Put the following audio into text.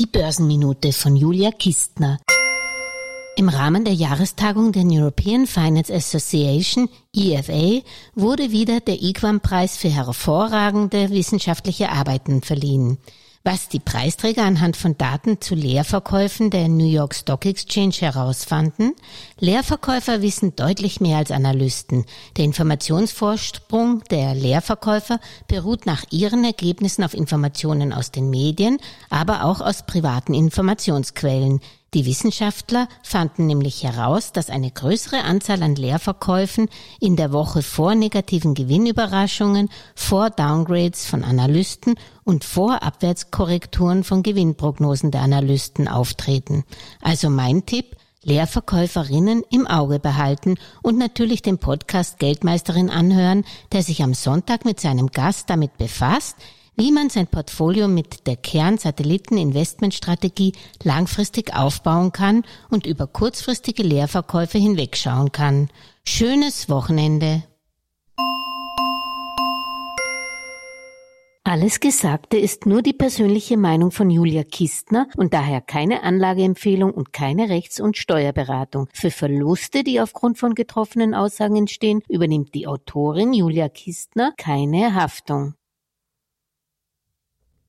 Die Börsenminute von Julia Kistner. Im Rahmen der Jahrestagung der European Finance Association EFA wurde wieder der IQAM-Preis für hervorragende wissenschaftliche Arbeiten verliehen. Was die Preisträger anhand von Daten zu Leerverkäufen der New York Stock Exchange herausfanden? Leerverkäufer wissen deutlich mehr als Analysten. Der Informationsvorsprung der Leerverkäufer beruht nach ihren Ergebnissen auf Informationen aus den Medien, aber auch aus privaten Informationsquellen. Die Wissenschaftler fanden nämlich heraus, dass eine größere Anzahl an Leerverkäufen in der Woche vor negativen Gewinnüberraschungen, vor Downgrades von Analysten und vor Abwärtskorrekturen von Gewinnprognosen der Analysten auftreten. Also mein Tipp, Leerverkäuferinnen im Auge behalten und natürlich den Podcast Geldmeisterin anhören, der sich am Sonntag mit seinem Gast damit befasst, wie man sein Portfolio mit der Kern-Satelliten-Investmentstrategie langfristig aufbauen kann und über kurzfristige Leerverkäufe hinwegschauen kann. Schönes Wochenende! Alles Gesagte ist nur die persönliche Meinung von Julia Kistner und daher keine Anlageempfehlung und keine Rechts- und Steuerberatung. Für Verluste, die aufgrund von getroffenen Aussagen entstehen, übernimmt die Autorin Julia Kistner keine Haftung.